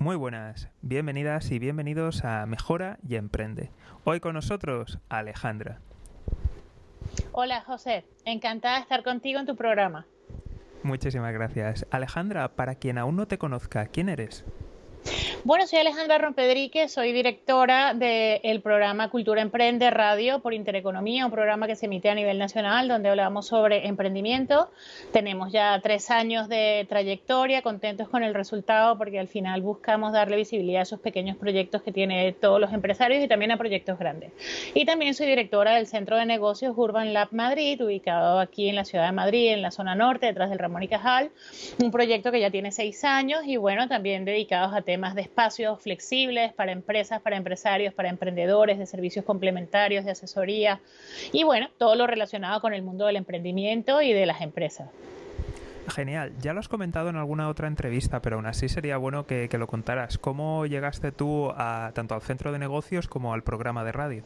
Muy buenas, bienvenidas y bienvenidos a Mejora y Emprende. Hoy con nosotros Alejandra. Hola José, encantada de estar contigo en tu programa. Muchísimas gracias. Alejandra, para quien aún no te conozca, ¿quién eres? Bueno, soy Alejandra Rompedrique, soy directora del programa Cultura Emprende Radio por Intereconomía, un programa que se emite a nivel nacional donde hablamos sobre emprendimiento. Tenemos ya tres años de trayectoria, contentos con el resultado porque al final buscamos darle visibilidad a esos pequeños proyectos que tienen todos los empresarios y también a proyectos grandes. Y también soy directora del Centro de Negocios Urban Lab Madrid, ubicado aquí en la ciudad de Madrid, en la zona norte, detrás del Ramón y Cajal, un proyecto que ya tiene seis años y bueno, también dedicados a temas de espacios flexibles para empresas, para empresarios, para emprendedores, de servicios complementarios, de asesoría y bueno, todo lo relacionado con el mundo del emprendimiento y de las empresas. Genial, ya lo has comentado en alguna otra entrevista, pero aún así sería bueno que, lo contaras. ¿Cómo llegaste tú a, tanto al centro de negocios como al programa de radio?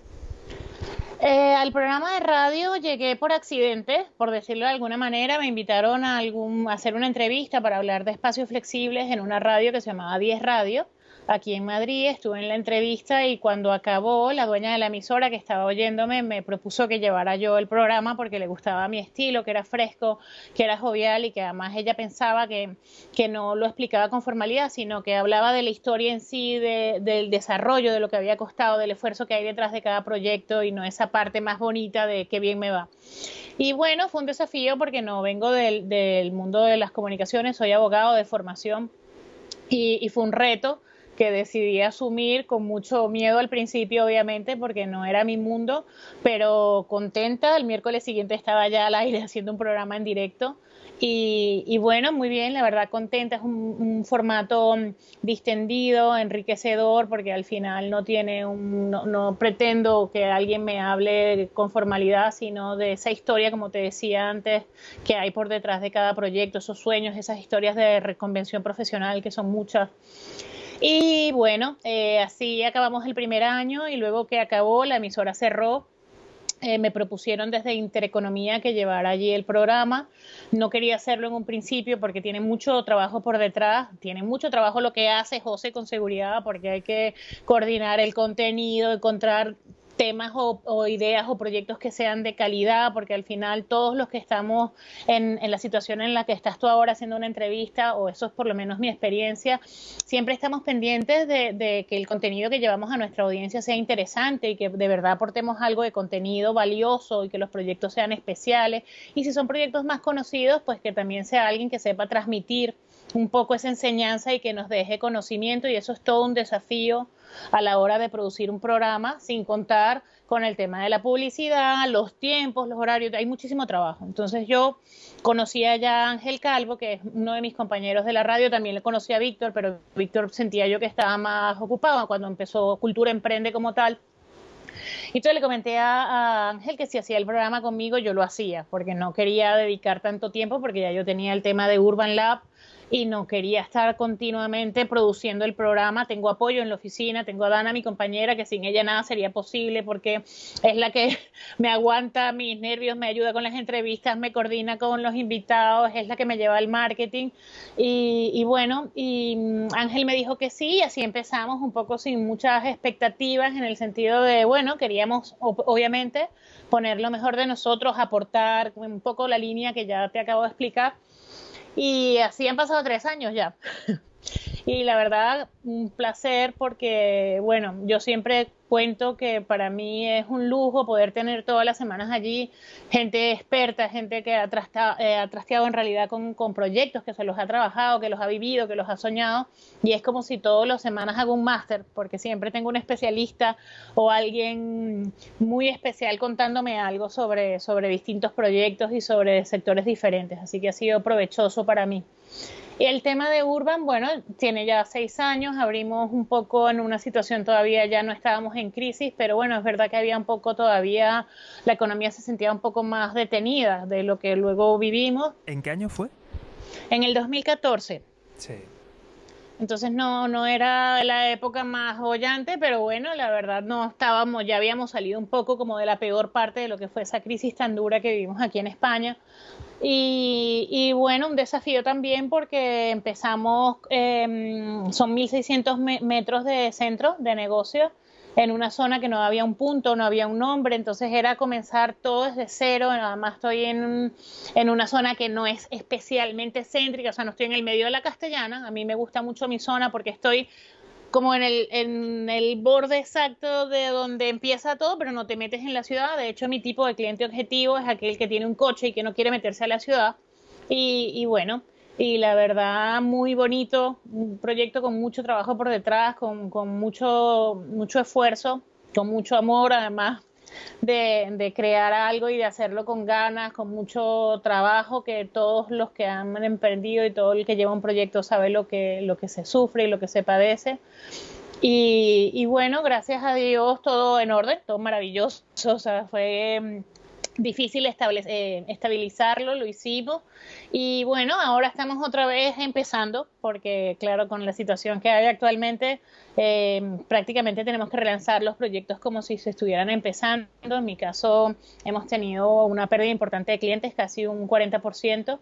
Eh, al programa de radio llegué por accidente, por decirlo de alguna manera. Me invitaron a, algún, a hacer una entrevista para hablar de espacios flexibles en una radio que se llamaba 10 Radio aquí en Madrid, estuve en la entrevista y cuando acabó, la dueña de la emisora que estaba oyéndome me propuso que llevara yo el programa porque le gustaba mi estilo, que era fresco, que era jovial y que además ella pensaba que, que no lo explicaba con formalidad, sino que hablaba de la historia en sí, del desarrollo, de lo que había costado, del esfuerzo que hay detrás de cada proyecto y no esa parte más bonita de qué bien me va. Y bueno, fue un desafío porque no vengo del, del mundo de las comunicaciones, soy abogado de formación y fue un reto que decidí asumir con mucho miedo al principio, obviamente, porque no era mi mundo, pero contenta. El miércoles siguiente estaba ya al aire haciendo un programa en directo. Y, bueno, muy bien, la verdad contenta, es un, formato distendido, enriquecedor, porque al final no tiene un, no, no, pretendo que alguien me hable con formalidad, sino de esa historia, como te decía antes, que hay por detrás de cada proyecto, esos sueños, esas historias de reconvención profesional, que son muchas. Y bueno, eh, así acabamos el primer año y luego que acabó, la emisora cerró. Eh, me propusieron desde Intereconomía que llevara allí el programa. No quería hacerlo en un principio porque tiene mucho trabajo por detrás, tiene mucho trabajo lo que hace José con seguridad porque hay que coordinar el contenido, encontrar temas o, ideas o proyectos que sean de calidad, porque al final todos los que estamos en, la situación en la que estás tú ahora haciendo una entrevista, o eso es por lo menos mi experiencia, siempre estamos pendientes de, que el contenido que llevamos a nuestra audiencia sea interesante y que de verdad aportemos algo de contenido valioso y que los proyectos sean especiales. Y si son proyectos más conocidos, pues que también sea alguien que sepa transmitir un poco esa enseñanza y que nos deje conocimiento y eso es todo un desafío a la hora de producir un programa sin contar con el tema de la publicidad, los tiempos, los horarios, hay muchísimo trabajo. Entonces yo conocía ya a Ángel Calvo, que es uno de mis compañeros de la radio, también le conocía a Víctor, pero Víctor sentía yo que estaba más ocupado cuando empezó Cultura Emprende como tal. Y entonces le comenté a, Ángel que si hacía el programa conmigo yo lo hacía, porque no quería dedicar tanto tiempo, porque ya yo tenía el tema de Urban Lab y no quería estar continuamente produciendo el programa. Tengo apoyo en la oficina, tengo a Dana, mi compañera, que sin ella nada sería posible porque es la que me aguanta mis nervios, me ayuda con las entrevistas, me coordina con los invitados, es la que me lleva al marketing. Y, bueno, y mm, Ángel me dijo que sí, y así empezamos un poco sin muchas expectativas en el sentido de, bueno, queríamos obviamente poner lo mejor de nosotros, aportar un poco la línea que ya te acabo de explicar y así han pasado tres años ya. y la verdad, un placer porque, bueno, yo siempre cuento que para mí es un lujo poder tener todas las semanas allí gente experta, gente que ha, eh, trasteado, en realidad con, con, proyectos, que se los ha trabajado, que los ha vivido, que los ha soñado. Y es como si todas las semanas hago un máster, porque siempre tengo un especialista o alguien muy especial contándome algo sobre, sobre distintos proyectos y sobre sectores diferentes. Así que ha sido provechoso para mí. Y el tema de Urban, bueno, tiene ya seis años, abrimos un poco en una situación todavía, ya no estábamos en crisis, pero bueno, es verdad que había un poco todavía, la economía se sentía un poco más detenida de lo que luego vivimos. ¿En qué año fue? En el 2014. Sí. Entonces no, no era la época más bollante, pero bueno, la verdad no estábamos, ya habíamos salido un poco como de la peor parte de lo que fue esa crisis tan dura que vivimos aquí en España. Y, y bueno, un desafío también porque empezamos, eh, son 1.600 metros de centro de negocio en una zona que no había un punto, no había un nombre, entonces era comenzar todo desde cero, nada más estoy en, en una zona que no es especialmente céntrica, o sea, no estoy en el medio de la castellana, a mí me gusta mucho mi zona porque estoy como en el, en el borde exacto de donde empieza todo, pero no te metes en la ciudad, de hecho mi tipo de cliente objetivo es aquel que tiene un coche y que no quiere meterse a la ciudad, y, y bueno, y la verdad muy bonito, un proyecto con mucho trabajo por detrás, con, con mucho, mucho esfuerzo, con mucho amor, además de, de, crear algo y de hacerlo con ganas, con mucho trabajo, que todos los que han emprendido y todo el que lleva un proyecto sabe lo que, lo que se sufre y lo que se padece. Y, y bueno, gracias a Dios todo en orden, todo maravilloso, o sea, fue difícil eh, estabilizarlo, lo hicimos. Y bueno, ahora estamos otra vez empezando porque claro, con la situación que hay actualmente eh, prácticamente tenemos que relanzar los proyectos como si se estuvieran empezando. En mi caso hemos tenido una pérdida importante de clientes, casi un 40%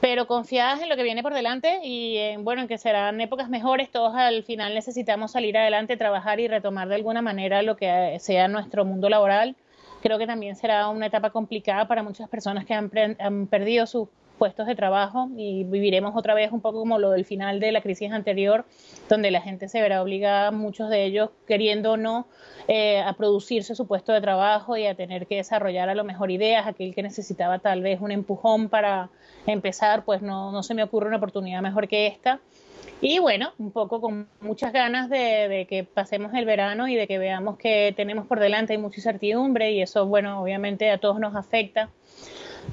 pero confiadas en lo que viene por delante y en, bueno, en que serán épocas mejores, todos al final necesitamos salir adelante, trabajar y retomar de alguna manera lo que sea nuestro mundo laboral Creo que también será una etapa complicada para muchas personas que han, perdido sus puestos de trabajo y viviremos otra vez un poco como lo del final de la crisis anterior, donde la gente se verá obligada, muchos de ellos queriendo o no, eh, a producirse su puesto de trabajo y a tener que desarrollar a lo mejor ideas, aquel que necesitaba tal vez un empujón para empezar, pues no, no se me ocurre una oportunidad mejor que esta. Y bueno, un poco con muchas ganas de, que pasemos el verano y de que veamos que tenemos por delante mucha incertidumbre y eso, bueno, obviamente a todos nos afecta.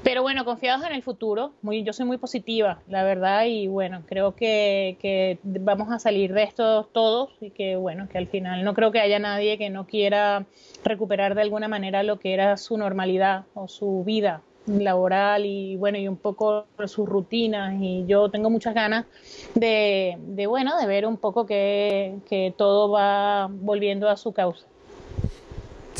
Pero bueno, confiados en el futuro, muy, yo soy muy positiva, la verdad, y bueno, creo que vamos a salir de esto todos y que bueno, que al final no creo que haya nadie que no quiera recuperar de alguna manera lo que era su normalidad o su vida laboral y bueno y un poco sus rutinas. Y yo tengo muchas ganas de, de bueno de ver un poco que, que todo va volviendo a su causa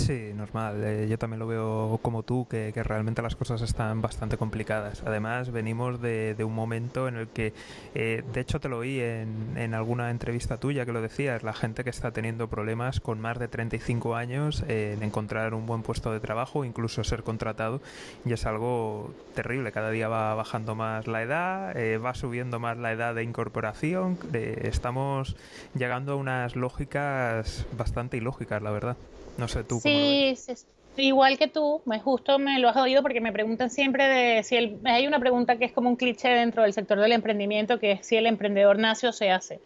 Sí, normal. Eh, yo también lo veo como tú, que, realmente las cosas están bastante complicadas. Además, venimos de, un momento en el que, eh, de hecho te lo oí en, en, alguna entrevista tuya que lo decías, la gente que está teniendo problemas con más de 35 años en encontrar un buen puesto de trabajo, incluso ser contratado, y es algo terrible. Cada día va bajando más la edad, eh, va subiendo más la edad de incorporación. estamos llegando a unas lógicas bastante ilógicas, la verdad. No sé tú. Sí, igual que tú, me justo me lo has oído porque me preguntan siempre de si el, hay una pregunta que es como un cliché dentro del sector del emprendimiento que es si el emprendedor nace o se hace.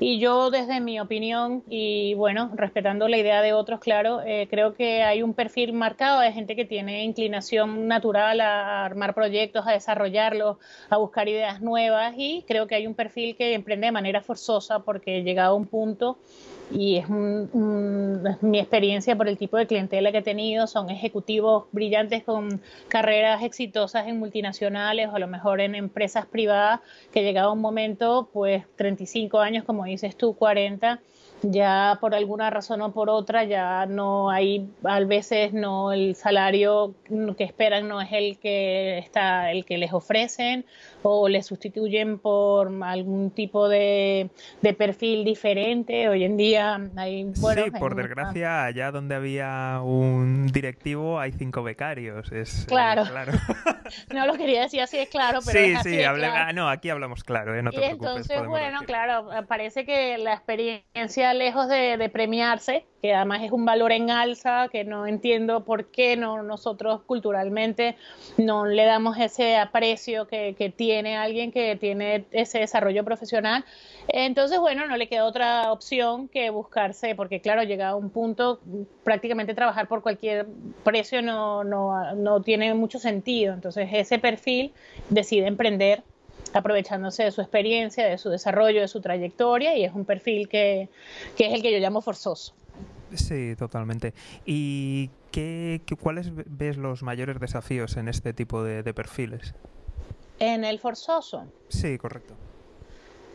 Y yo desde mi opinión y bueno, respetando la idea de otros, claro, eh, creo que hay un perfil marcado de gente que tiene inclinación natural a armar proyectos, a desarrollarlos, a buscar ideas nuevas y creo que hay un perfil que emprende de manera forzosa porque llegado a un punto y es, mi experiencia por el tipo de clientela que he tenido, son ejecutivos brillantes con carreras exitosas en multinacionales o a lo mejor en empresas privadas que llegado a un momento, pues 35 años, como dices tú, 40, ya por alguna razón o por otra ya no hay a veces no el salario que esperan no es el que está el que les ofrecen o les sustituyen por algún tipo de, perfil diferente hoy en día hay bueno, sí por desgracia allá donde había un directivo hay cinco becarios es eh, claro, claro. no lo quería decir así es claro pero sí es sí ah, no aquí hablamos claro ¿eh? no te y entonces bueno claro parece que la experiencia lejos de, premiarse, que además es un valor en alza, que no entiendo por qué no nosotros culturalmente no le damos ese aprecio que, que tiene alguien que tiene ese desarrollo profesional. Entonces, bueno, no le queda otra opción que buscarse, porque claro, llega a un punto, prácticamente trabajar por cualquier precio no, no, no tiene mucho sentido. Entonces, ese perfil decide emprender aprovechándose de su experiencia, de su desarrollo, de su trayectoria y es un perfil que, que es el que yo llamo forzoso. Sí, totalmente. ¿Y qué, cuáles ves los mayores desafíos en este tipo de, perfiles? En el forzoso. Sí, correcto.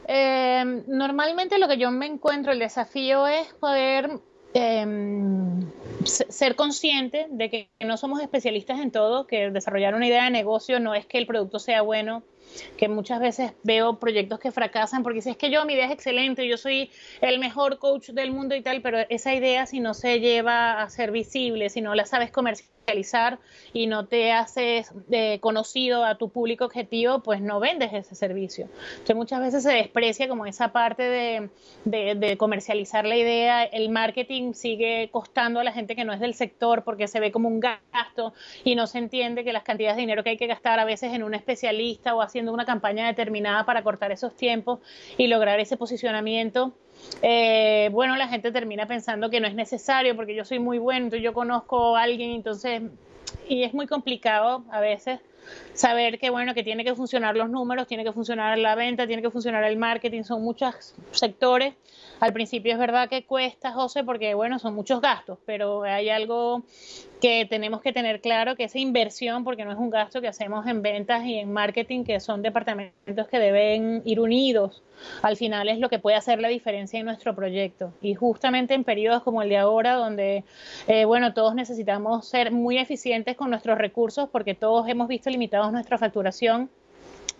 eh, normalmente lo que yo me encuentro, el desafío es poder eh, ser consciente de que no somos especialistas en todo, que desarrollar una idea de negocio no es que el producto sea bueno, que muchas veces veo proyectos que fracasan porque si es que yo mi idea es excelente, yo soy el mejor coach del mundo y tal, pero esa idea si no se lleva a ser visible, si no la sabes comercializar y no te haces eh, conocido a tu público objetivo, pues no vendes ese servicio. Entonces muchas veces se desprecia como esa parte de, de comercializar la idea, el marketing sigue costando a la gente que no es del sector porque se ve como un gasto y no se entiende que las cantidades de dinero que hay que gastar a veces en un especialista o así una campaña determinada para cortar esos tiempos y lograr ese posicionamiento. Eh, bueno, la gente termina pensando que no es necesario porque yo soy muy bueno, yo conozco a alguien, entonces, y es muy complicado a veces saber que bueno, que tiene que funcionar los números, tiene que funcionar la venta, tiene que funcionar el marketing, son muchos sectores. Al principio es verdad que cuesta, José, porque bueno, son muchos gastos, pero hay algo que tenemos que tener claro que esa inversión, porque no es un gasto que hacemos en ventas y en marketing, que son departamentos que deben ir unidos, al final es lo que puede hacer la diferencia en nuestro proyecto. Y justamente en periodos como el de ahora, donde, eh, bueno, todos necesitamos ser muy eficientes con nuestros recursos, porque todos hemos visto limitados nuestra facturación,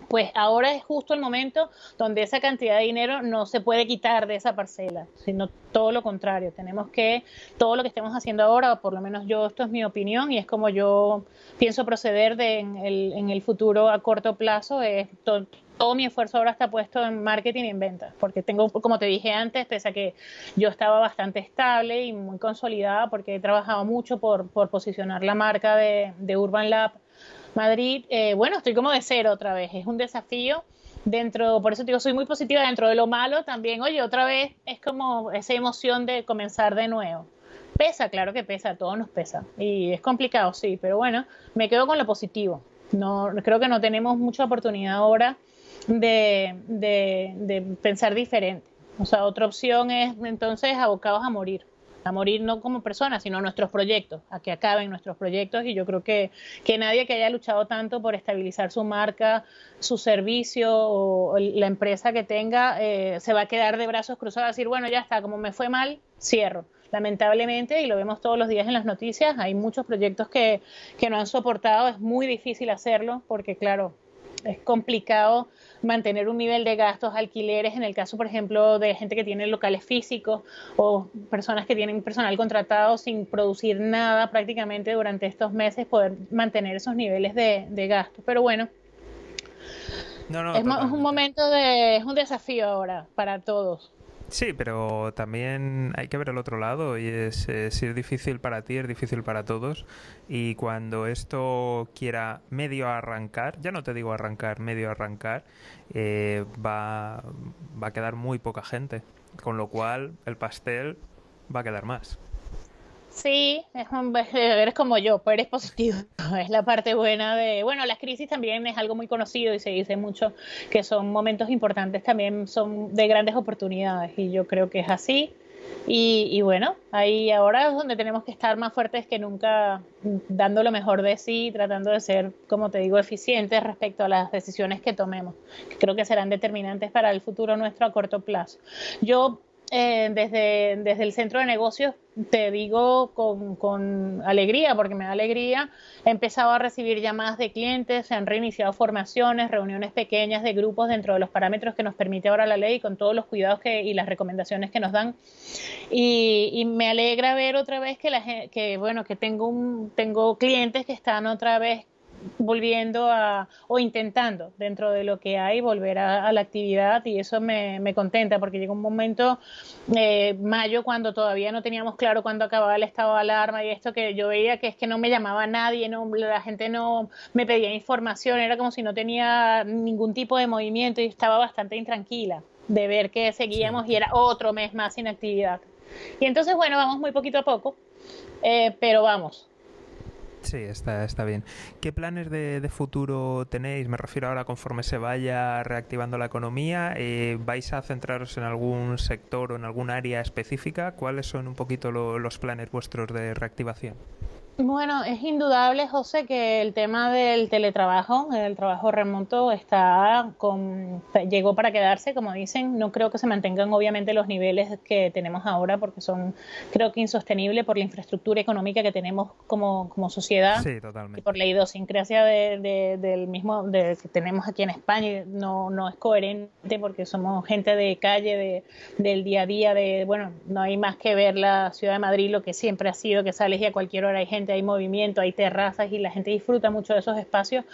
pues ahora es justo el momento donde esa cantidad de dinero no se puede quitar de esa parcela, sino todo lo contrario. Tenemos que, todo lo que estemos haciendo ahora, por lo menos yo, esto es mi opinión y es como yo pienso proceder de, en, el, en el futuro a corto plazo, es todo mi esfuerzo ahora está puesto en marketing y en ventas, porque tengo, como te dije antes, pese a que yo estaba bastante estable y muy consolidada, porque he trabajado mucho por, posicionar la marca de, Urban Lab Madrid, eh, bueno, estoy como de cero otra vez, es un desafío dentro, por eso digo, soy muy positiva dentro de lo malo también, oye, otra vez es como esa emoción de comenzar de nuevo. Pesa, claro que pesa, todo nos pesa y es complicado, sí, pero bueno, me quedo con lo positivo. No, creo que no tenemos mucha oportunidad ahora de, de, de pensar diferente. O sea, otra opción es entonces abocados a morir a morir no como personas, sino nuestros proyectos, a que acaben nuestros proyectos y yo creo que, que nadie que haya luchado tanto por estabilizar su marca, su servicio o la empresa que tenga, eh, se va a quedar de brazos cruzados a decir, bueno, ya está, como me fue mal, cierro. Lamentablemente, y lo vemos todos los días en las noticias, hay muchos proyectos que, que no han soportado, es muy difícil hacerlo porque, claro, es complicado mantener un nivel de gastos, alquileres, en el caso, por ejemplo, de gente que tiene locales físicos o personas que tienen personal contratado sin producir nada prácticamente durante estos meses, poder mantener esos niveles de, de gasto. Pero bueno, es, es, un momento de, es un desafío ahora para todos. Sí, pero también hay que ver el otro lado y es, si es difícil para ti, es difícil para todos. Y cuando esto quiera medio arrancar, ya no te digo arrancar, medio arrancar, eh, va, va a quedar muy poca gente. Con lo cual el pastel va a quedar más. Sí, es eres como yo, pero eres positivo. Es la parte buena de, bueno, las crisis también es algo muy conocido y se dice mucho que son momentos importantes, también son de grandes oportunidades y yo creo que es así. Y, bueno, ahí ahora es donde tenemos que estar más fuertes que nunca, dando lo mejor de sí, tratando de ser, como te digo, eficientes respecto a las decisiones que tomemos, que creo que serán determinantes para el futuro nuestro a corto plazo. Yo eh, desde, desde el centro de negocios, te digo con, con, alegría, porque me da alegría, he empezado a recibir llamadas de clientes, se han reiniciado formaciones, reuniones pequeñas de grupos dentro de los parámetros que nos permite ahora la ley, con todos los cuidados que, y las recomendaciones que nos dan. Y, y me alegra ver otra vez que, la, que, bueno, que tengo, un, tengo clientes que están otra vez volviendo a, o intentando dentro de lo que hay volver a, la actividad y eso me, me, contenta porque llegó un momento, eh, mayo, cuando todavía no teníamos claro cuándo acababa el estado de alarma y esto que yo veía que es que no me llamaba nadie, no, la gente no me pedía información, era como si no tenía ningún tipo de movimiento y estaba bastante intranquila de ver que seguíamos y era otro mes más sin actividad. Y entonces, bueno, vamos muy poquito a poco, eh, pero vamos, Sí, está, está bien. ¿Qué planes de, futuro tenéis? Me refiero ahora conforme se vaya reactivando la economía. Eh, ¿Vais a centraros en algún sector o en algún área específica? ¿Cuáles son un poquito los planes vuestros de reactivación? Bueno, es indudable, José, que el tema del teletrabajo, el trabajo remoto, está con, llegó para quedarse, como dicen. No creo que se mantengan, obviamente, los niveles que tenemos ahora, porque son, creo que, insostenibles por la infraestructura económica que tenemos como, como sociedad. Sí, totalmente. Y por la idiosincrasia de, del mismo de, que tenemos aquí en España. No, no es coherente porque somos gente de calle, de, del día a día, de, bueno, no hay más que ver la ciudad de Madrid, lo que siempre ha sido, que sales y a cualquier hora hay gente hay movimiento, hay terrazas y la gente disfruta mucho de esos espacios.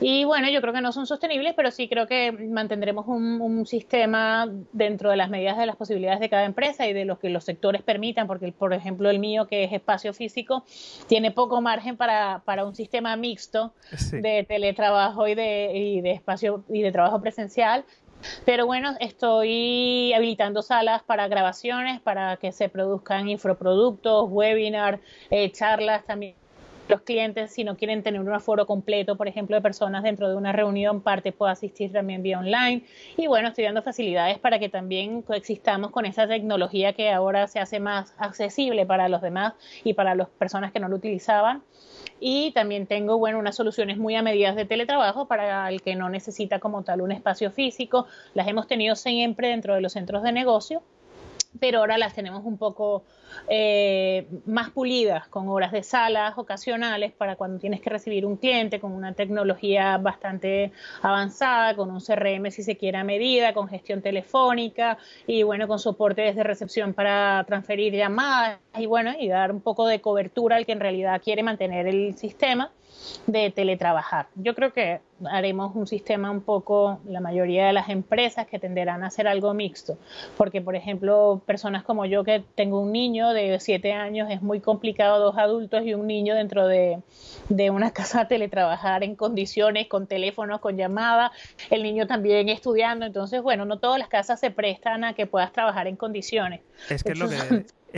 Y bueno, yo creo que no son sostenibles, pero sí creo que mantendremos un, sistema dentro de las medidas de las posibilidades de cada empresa y de lo que los sectores permitan, porque por ejemplo el mío, que es espacio físico, tiene poco margen para, para un sistema mixto de teletrabajo y de, y de espacio y de trabajo presencial pero bueno, estoy habilitando salas para grabaciones, para que se produzcan infoproductos, webinars, eh, charlas también los clientes, si no quieren tener un aforo completo, por ejemplo, de personas dentro de una reunión, parte puede asistir también vía online. Y bueno, estoy dando facilidades para que también coexistamos con esa tecnología que ahora se hace más accesible para los demás y para las personas que no lo utilizaban y también tengo, bueno, unas soluciones muy a medidas de teletrabajo para el que no necesita como tal un espacio físico. Las hemos tenido siempre dentro de los centros de negocio, pero ahora las tenemos un poco eh, más pulidas, con horas de salas ocasionales para cuando tienes que recibir un cliente, con una tecnología bastante avanzada, con un CRM si se quiere a medida, con gestión telefónica y bueno, con soporte desde recepción para transferir llamadas y bueno, y dar un poco de cobertura al que en realidad quiere mantener el sistema de teletrabajar. Yo creo que haremos un sistema un poco, la mayoría de las empresas que tenderán a hacer algo mixto, porque por ejemplo, personas como yo que tengo un niño de 7 años, es muy complicado dos adultos y un niño dentro de, de una casa teletrabajar en condiciones, con teléfonos, con llamada, el niño también estudiando, entonces bueno, no todas las casas se prestan a que puedas trabajar en condiciones. Es que es lo que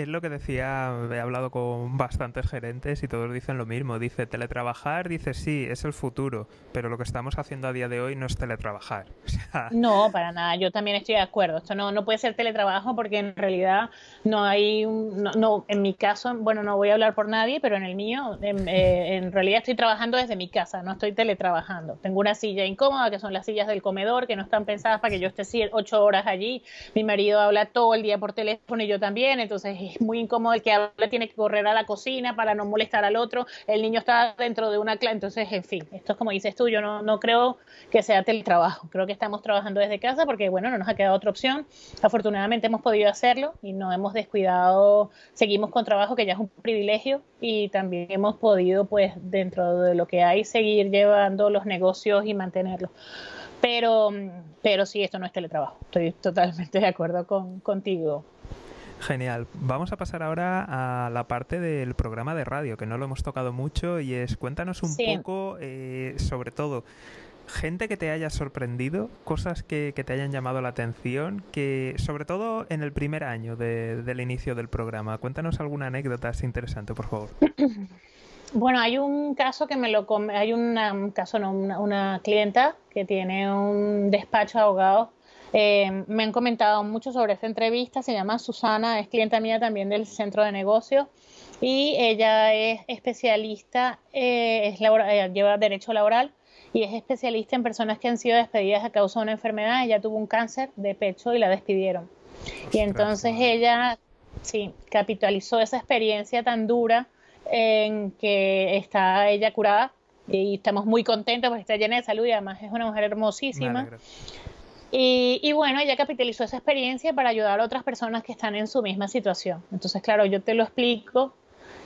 es lo que decía, he hablado con bastantes gerentes y todos dicen lo mismo. Dice, teletrabajar, dice, sí, es el futuro, pero lo que estamos haciendo a día de hoy no es teletrabajar. no, para nada, yo también estoy de acuerdo. Esto no, no puede ser teletrabajo porque en realidad no hay, no, en mi caso, bueno, no voy a hablar por nadie, pero en el mío, en, eh, en realidad estoy trabajando desde mi casa, no estoy teletrabajando. Tengo una silla incómoda, que son las sillas del comedor, que no están pensadas para que yo esté ocho horas allí. Mi marido habla todo el día por teléfono y yo también, entonces es muy incómodo el que habla, tiene que correr a la cocina para no molestar al otro, el niño está dentro de una clase, entonces, en fin, esto es como dices tú, yo no, no creo que sea teletrabajo, creo que estamos trabajando desde casa porque, bueno, no nos ha quedado otra opción, afortunadamente hemos podido hacerlo y no hemos descuidado, seguimos con trabajo que ya es un privilegio y también hemos podido, pues, dentro de lo que hay, seguir llevando los negocios y mantenerlos. Pero, pero sí, esto no es teletrabajo. Estoy totalmente de acuerdo con, contigo. Genial. Vamos a pasar ahora a la parte del programa de radio, que no lo hemos tocado mucho, y es cuéntanos un poco, eh, sobre todo, gente que te haya sorprendido, cosas que, te hayan llamado la atención, que sobre todo en el primer año del inicio del programa. Cuéntanos alguna anécdota interesante, por favor. Bueno, hay un caso que me lo hay un caso no, una, una clienta que tiene un despacho de abogados eh, me han comentado mucho sobre esta entrevista, se llama Susana, es clienta mía también del centro de negocios y ella es especialista, eh, es eh, lleva derecho laboral y es especialista en personas que han sido despedidas a causa de una enfermedad. Ella tuvo un cáncer de pecho y la despidieron. y entonces ella, sí, capitalizó esa experiencia tan dura en que está ella curada y estamos muy contentos porque está llena de salud y además es una mujer hermosísima. Y, bueno, ella capitalizó esa experiencia para ayudar a otras personas que están en su misma situación. Entonces, claro, yo te lo explico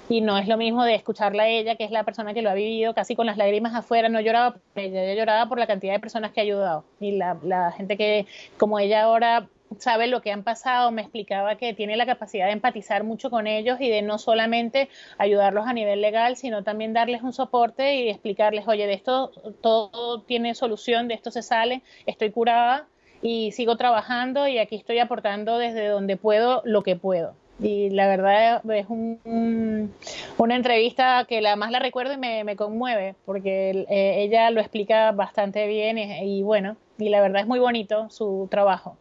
y no es lo mismo de escucharla a ella, que es la persona que lo ha vivido casi con las lágrimas afuera, no lloraba por ella, ella lloraba por la cantidad de personas que ha ayudado. Y la, la gente que, como ella ahora sabe lo que han pasado, me explicaba que tiene la capacidad de empatizar mucho con ellos y de no solamente ayudarlos a nivel legal, sino también darles un soporte y explicarles, oye, de esto todo tiene solución, de esto se sale, estoy curada y sigo trabajando y aquí estoy aportando desde donde puedo lo que puedo. Y la verdad es un, una entrevista que la más la recuerdo y me, me conmueve, porque eh, ella lo explica bastante bien y, y, bueno, y la verdad es muy bonito su trabajo.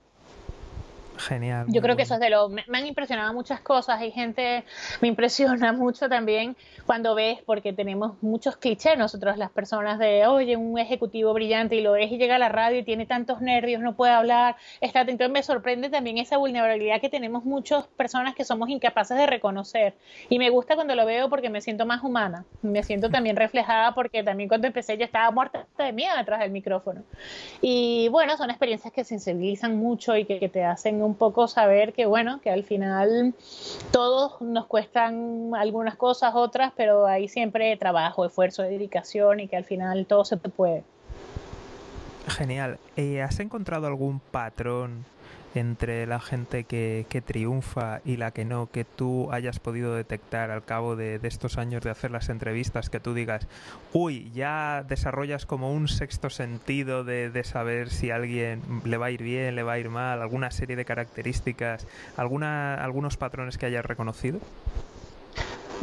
Genial. Yo creo que eso es de lo... Me, han impresionado muchas cosas. Hay gente, me impresiona mucho también cuando ves, porque tenemos muchos clichés nosotros, las personas de, oye, un ejecutivo brillante y lo ves y llega a la radio y tiene tantos nervios, no puede hablar, está Entonces me sorprende también esa vulnerabilidad que tenemos muchas personas que somos incapaces de reconocer. Y me gusta cuando lo veo porque me siento más humana. Me siento también reflejada porque también cuando empecé ya estaba muerta de miedo detrás del micrófono. Y bueno, son experiencias que sensibilizan mucho y que, que te hacen un poco saber que, bueno, que al final todos nos cuestan algunas cosas, otras, pero hay siempre trabajo, esfuerzo, dedicación y que al final todo se puede. Genial. Eh, ¿Has encontrado algún patrón entre la gente que, triunfa y la que no, que tú hayas podido detectar al cabo de, estos años de hacer las entrevistas, que tú digas, uy, ya desarrollas como un sexto sentido de, saber si alguien le va a ir bien, le va a ir mal, alguna serie de características, alguna, algunos patrones que hayas reconocido?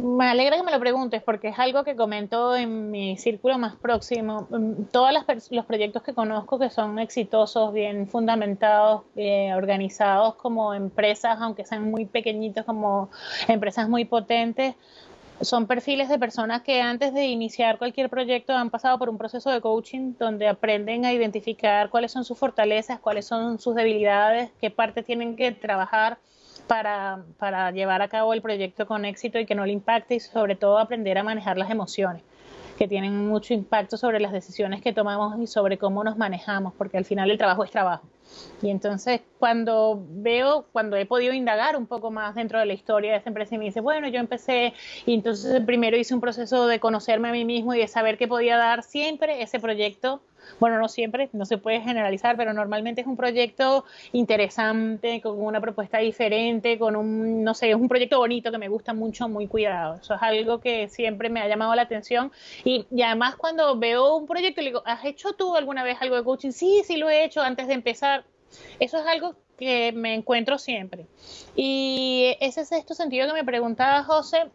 Me alegra que me lo preguntes porque es algo que comento en mi círculo más próximo. Mm, todos los proyectos que conozco que son exitosos, bien fundamentados, eh, organizados como empresas, aunque sean muy pequeñitos, como empresas muy potentes, son perfiles de personas que antes de iniciar cualquier proyecto han pasado por un proceso de coaching donde aprenden a identificar cuáles son sus fortalezas, cuáles son sus debilidades, qué parte tienen que trabajar para, para llevar a cabo el proyecto con éxito y que no le impacte y sobre todo aprender a manejar las emociones que tienen mucho impacto sobre las decisiones que tomamos y sobre cómo nos manejamos, porque al final el trabajo es trabajo. Y entonces cuando veo, cuando he podido indagar un poco más dentro de la historia de esa empresa y me dice, bueno, yo empecé y entonces primero hice un proceso de conocerme a mí mismo y de saber que podía dar siempre ese proyecto bueno, no siempre, no se puede generalizar, pero normalmente es un proyecto interesante, con una propuesta diferente, con un, no sé, es un proyecto bonito que me gusta mucho, muy cuidado. Eso es algo que siempre me ha llamado la atención. Y, además cuando veo un proyecto, le digo, ¿has hecho tú alguna vez algo de coaching? Sí, sí lo he hecho antes de empezar. Eso es algo que me encuentro siempre. Y ese es este sentido que me preguntaba José,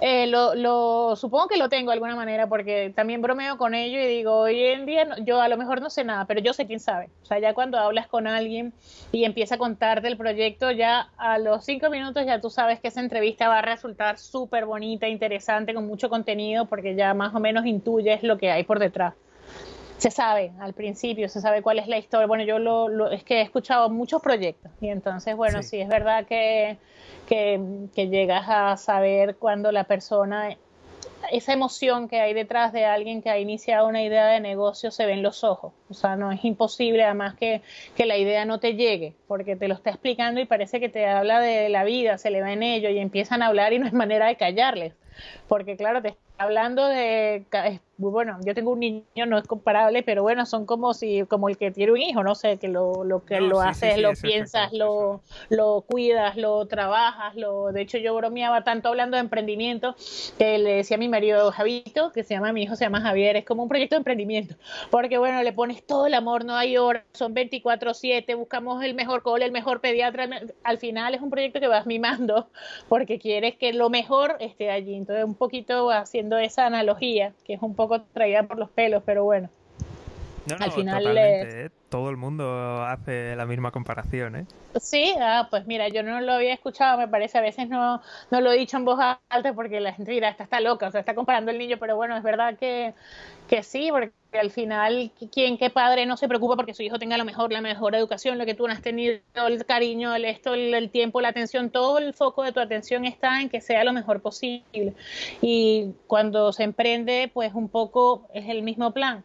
eh, lo, lo, supongo que lo tengo de alguna manera porque también bromeo con ello y digo, hoy en día yo a lo mejor no sé nada, pero yo sé quién sabe. O sea, ya cuando hablas con alguien y empieza a contarte el proyecto, ya a los cinco minutos ya tú sabes que esa entrevista va a resultar súper bonita, interesante, con mucho contenido, porque ya más o menos intuyes lo que hay por detrás se sabe al principio, se sabe cuál es la historia. Bueno, yo lo, es que he escuchado muchos proyectos y entonces, bueno, sí, es verdad que, que, llegas a saber cuando la persona, esa emoción que hay detrás de alguien que ha iniciado una idea de negocio se ve en los ojos. O sea, no es imposible además que, que la idea no te llegue, porque te lo está explicando y parece que te habla de la vida, se le va en ello y empiezan a hablar y no es manera de callarles. Porque claro, te está hablando de bueno, yo tengo un niño, no es comparable, pero bueno, son como si, como el que tiene un hijo, no sé, que lo, lo que lo haces, lo piensas, lo, lo cuidas, lo trabajas, lo, de hecho yo bromeaba tanto hablando de emprendimiento que le decía a mi marido Javito, que se llama, mi hijo se llama Javier, es como un proyecto de emprendimiento, porque bueno, le pones todo el amor, no hay horas, son 24/7, buscamos el mejor cole, el mejor pediatra, al final es un proyecto que vas mimando porque quieres que lo mejor esté allí, entonces un poquito haciendo esa analogía, que es un poco traída por los pelos, pero bueno. Al final ¿eh? todo el mundo hace la misma comparación, ¿eh? Sí, ah, pues mira, yo no lo había escuchado, me parece, a veces no, no lo he dicho en voz alta porque la gente dirá, esta está loca, o sea, está comparando el niño, pero bueno, es verdad que, que sí, porque al final, ¿quién, qué padre no se preocupa porque su hijo tenga lo mejor, la mejor educación, lo que tú no has tenido, el cariño, el esto, el, tiempo, la atención, todo el foco de tu atención está en que sea lo mejor posible. Y cuando se emprende, pues un poco es el mismo plan.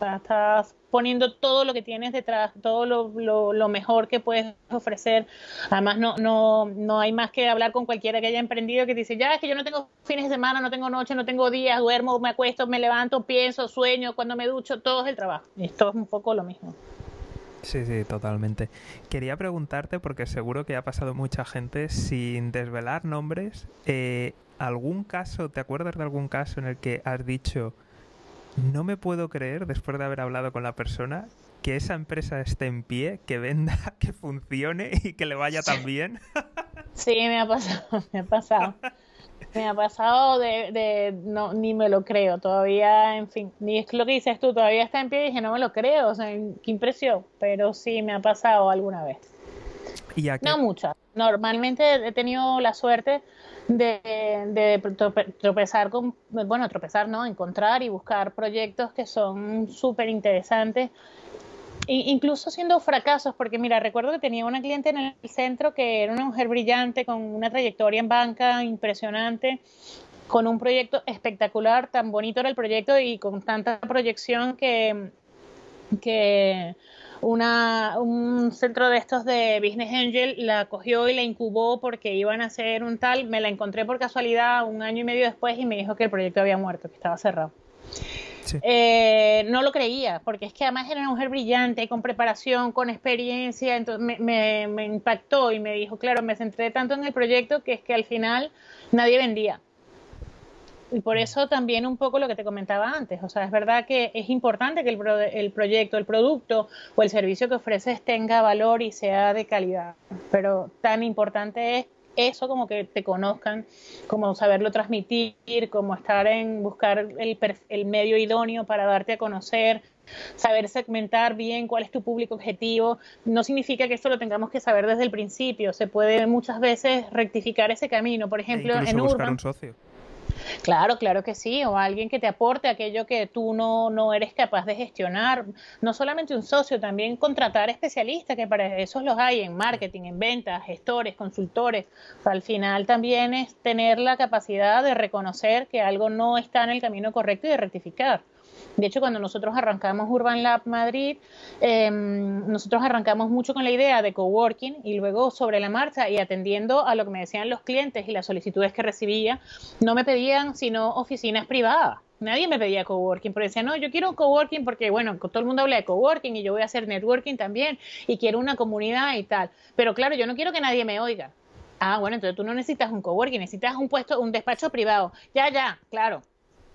Estás poniendo todo lo que tienes detrás, todo lo, lo, mejor que puedes ofrecer. Además, no, no, no hay más que hablar con cualquiera que haya emprendido que dice, ya es que yo no tengo fines de semana, no tengo noche, no tengo días, duermo, me acuesto, me levanto, pienso, sueño, cuando me ducho, todo es el trabajo. Esto es un poco lo mismo. Sí, sí, totalmente. Quería preguntarte, porque seguro que ha pasado mucha gente, sin desvelar nombres, eh, ¿algún caso, te acuerdas de algún caso en el que has dicho, no me puedo creer, después de haber hablado con la persona, que esa empresa esté en pie, que venda, que funcione y que le vaya tan bien. Sí, me ha pasado, me ha pasado. Me ha pasado de, de, no, ni me lo creo, todavía, en fin, ni es lo que dices tú, todavía está en pie y dije, no me lo creo, o sea, qué impresión, pero sí me ha pasado alguna vez. No muchas. Normalmente he tenido la suerte de, tropezar con, bueno, tropezar, ¿no? Encontrar y buscar proyectos que son súper interesantes, incluso siendo fracasos, porque mira, recuerdo que tenía una cliente en el centro que era una mujer brillante, con una trayectoria en banca impresionante, con un proyecto espectacular, tan bonito era el proyecto y con tanta proyección que, que una, un centro de estos de Business Angel la cogió y la incubó porque iban a hacer un tal, me la encontré por casualidad un año y medio después y me dijo que el proyecto había muerto, que estaba cerrado. Eh, no lo creía, porque es que además era una mujer brillante, con preparación, con experiencia, entonces me, me impactó y me dijo, claro, me centré tanto en el proyecto que es que al final nadie vendía. Y por eso también un poco lo que te comentaba antes, o sea, es verdad que es importante que el, el, proyecto, el producto o el servicio que ofreces tenga valor y sea de calidad, pero tan importante es eso como que te conozcan, como saberlo transmitir, como estar en buscar el, el medio idóneo para darte a conocer, saber segmentar bien cuál es tu público objetivo. No significa que esto lo tengamos que saber desde el principio, se puede muchas veces rectificar ese camino. Por e ejemplo, en Urban. Un socio. Claro, claro que sí, o alguien que te aporte aquello que tú no, no eres capaz de gestionar. No solamente un socio, también contratar especialistas, que para eso los hay en marketing, en ventas, gestores, consultores. al final también es tener la capacidad de reconocer que algo no está en el camino correcto y de rectificar. De hecho, cuando nosotros arrancamos Urban Lab Madrid, em, nosotros arrancamos mucho con la idea de coworking y luego sobre la marcha y atendiendo a lo que me decían los clientes y las solicitudes que recibía, no me pedían sino oficinas privadas. Nadie me pedía coworking, pero decía, no, yo quiero un coworking porque, bueno, todo el mundo habla de coworking y yo voy a hacer networking también y quiero una comunidad y tal. Pero claro, yo no quiero que nadie me oiga. Ah, bueno, entonces tú no necesitas un coworking, necesitas un puesto, un despacho privado. Ya, ya, claro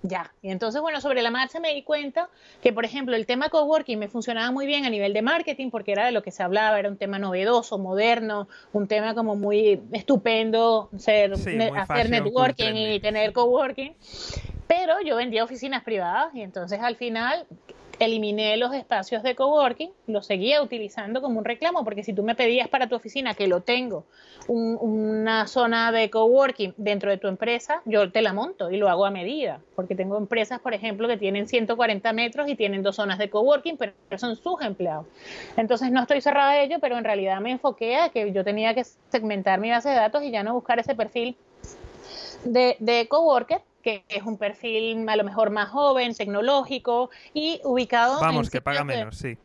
ya. Y entonces, bueno, sobre la marcha me di cuenta que, por ejemplo, el tema coworking me funcionaba muy bien a nivel de marketing porque era de lo que se hablaba, era un tema novedoso, moderno, un tema como muy estupendo, ser, hacer networking y tener coworking. Pero yo vendía oficinas privadas y entonces al final eliminé los espacios de coworking, los seguía utilizando como un reclamo, porque si tú me pedías para tu oficina, que lo tengo, una zona de coworking dentro de tu empresa, yo te la monto y lo hago a medida, porque tengo empresas, por ejemplo, que tienen 140 metros y tienen dos zonas de coworking, pero son sus empleados. Entonces no estoy cerrada a ello, pero en realidad me enfoqué a que yo tenía que segmentar mi base de datos y ya no buscar ese perfil de, de coworker que es un perfil a lo mejor más joven, tecnológico y ubicado. Vamos, que paga menos, sí.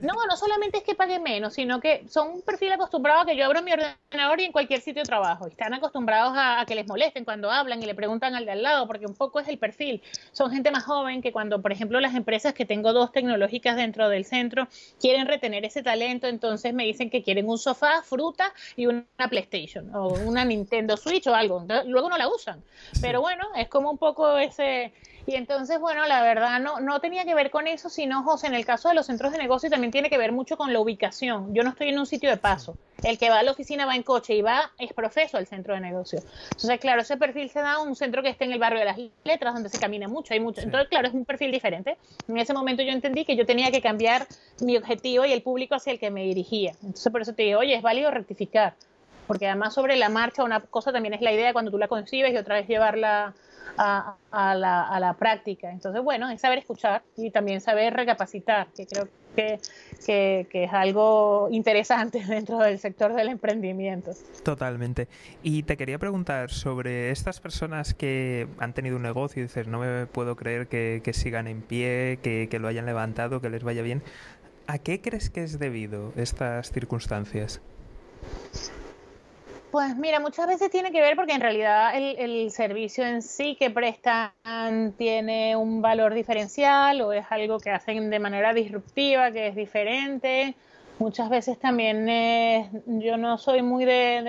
No, no solamente es que pague menos, sino que son un perfil acostumbrado a que yo abro mi ordenador y en cualquier sitio de trabajo. Están acostumbrados a, que les molesten cuando hablan y le preguntan al de al lado, porque un poco es el perfil. Son gente más joven que cuando, por ejemplo, las empresas que tengo dos tecnológicas dentro del centro quieren retener ese talento, entonces me dicen que quieren un sofá, fruta y una PlayStation o una Nintendo Switch o algo. luego no la usan. Pero bueno, es como un poco ese... Y entonces, bueno, la verdad no, no tenía que ver con eso, sino, José, en el caso de los centros de negocio también tiene que ver mucho con la ubicación. Yo no estoy en un sitio de paso. El que va a la oficina va en coche y va es profeso al centro de negocio. Entonces, claro, ese perfil se da a un centro que esté en el barrio de las letras, donde se camina mucho, hay mucho. Entonces, claro, es un perfil diferente. En ese momento yo entendí que yo tenía que cambiar mi objetivo y el público hacia el que me dirigía. Entonces, por eso te digo, oye, es válido rectificar. Porque además sobre la marcha una cosa también es la idea cuando tú la concibes y otra vez llevarla a, la, a, la, práctica. Entonces, bueno, es saber escuchar y también saber recapacitar, que creo que, que, es algo interesante dentro del sector del emprendimiento. Totalmente. Y te quería preguntar sobre estas personas que han tenido un negocio y dices, no me puedo creer que, sigan en pie, que lo hayan levantado, que les vaya bien. ¿A qué crees que es debido estas circunstancias? Pues mira, muchas veces tiene que ver porque en realidad el, servicio en sí que prestan tiene un valor diferencial o es algo que hacen de manera disruptiva, que es diferente. Muchas veces también yo no soy muy de,